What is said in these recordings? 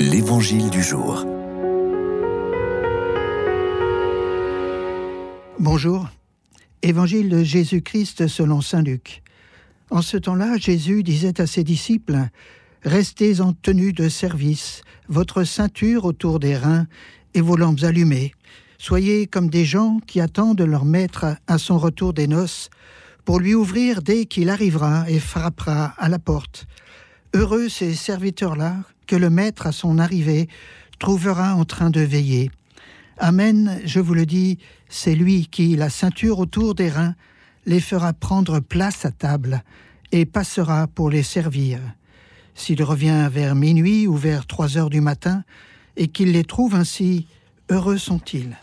L'Évangile du jour. Bonjour. Évangile de Jésus-Christ selon Saint Luc. En ce temps-là, Jésus disait à ses disciples, Restez en tenue de service, votre ceinture autour des reins et vos lampes allumées. Soyez comme des gens qui attendent leur maître à son retour des noces pour lui ouvrir dès qu'il arrivera et frappera à la porte. Heureux ces serviteurs-là que le Maître à son arrivée trouvera en train de veiller. Amen, je vous le dis, c'est lui qui, la ceinture autour des reins, les fera prendre place à table et passera pour les servir. S'il revient vers minuit ou vers trois heures du matin, et qu'il les trouve ainsi, heureux sont-ils.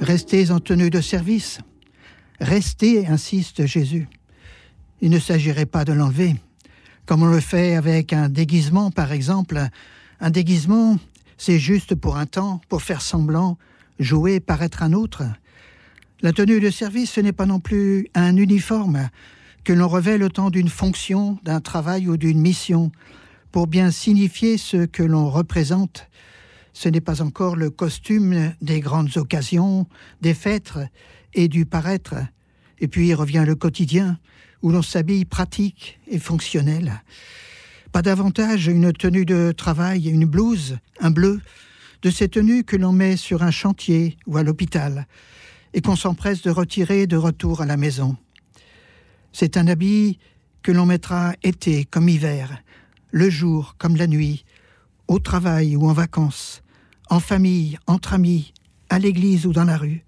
Restez en tenue de service. Restez, insiste Jésus. Il ne s'agirait pas de l'enlever, comme on le fait avec un déguisement, par exemple. Un déguisement, c'est juste pour un temps, pour faire semblant, jouer, paraître un autre. La tenue de service, ce n'est pas non plus un uniforme que l'on revêt le temps d'une fonction, d'un travail ou d'une mission, pour bien signifier ce que l'on représente. Ce n'est pas encore le costume des grandes occasions, des fêtes et du paraître. Et puis revient le quotidien, où l'on s'habille pratique et fonctionnel. Pas davantage une tenue de travail, une blouse, un bleu, de ces tenues que l'on met sur un chantier ou à l'hôpital, et qu'on s'empresse de retirer de retour à la maison. C'est un habit que l'on mettra été comme hiver, le jour comme la nuit, au travail ou en vacances, en famille, entre amis, à l'église ou dans la rue.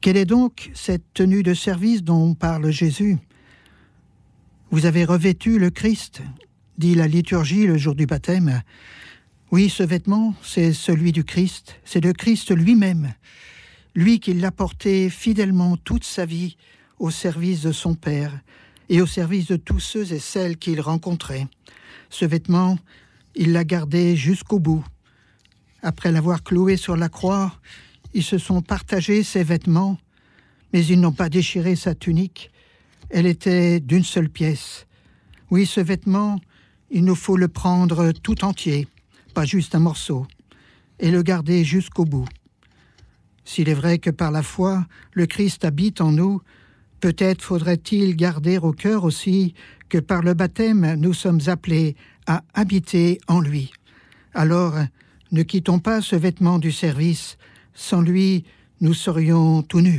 Quelle est donc cette tenue de service dont parle Jésus? Vous avez revêtu le Christ, dit la liturgie le jour du baptême. Oui, ce vêtement, c'est celui du Christ, c'est de Christ lui-même, lui qui l'a porté fidèlement toute sa vie au service de son Père et au service de tous ceux et celles qu'il rencontrait. Ce vêtement, il l'a gardé jusqu'au bout. Après l'avoir cloué sur la croix, ils se sont partagés ses vêtements, mais ils n'ont pas déchiré sa tunique. Elle était d'une seule pièce. Oui, ce vêtement, il nous faut le prendre tout entier, pas juste un morceau, et le garder jusqu'au bout. S'il est vrai que par la foi, le Christ habite en nous, peut-être faudrait-il garder au cœur aussi que par le baptême, nous sommes appelés à habiter en lui. Alors, ne quittons pas ce vêtement du service, sans lui, nous serions tout nus.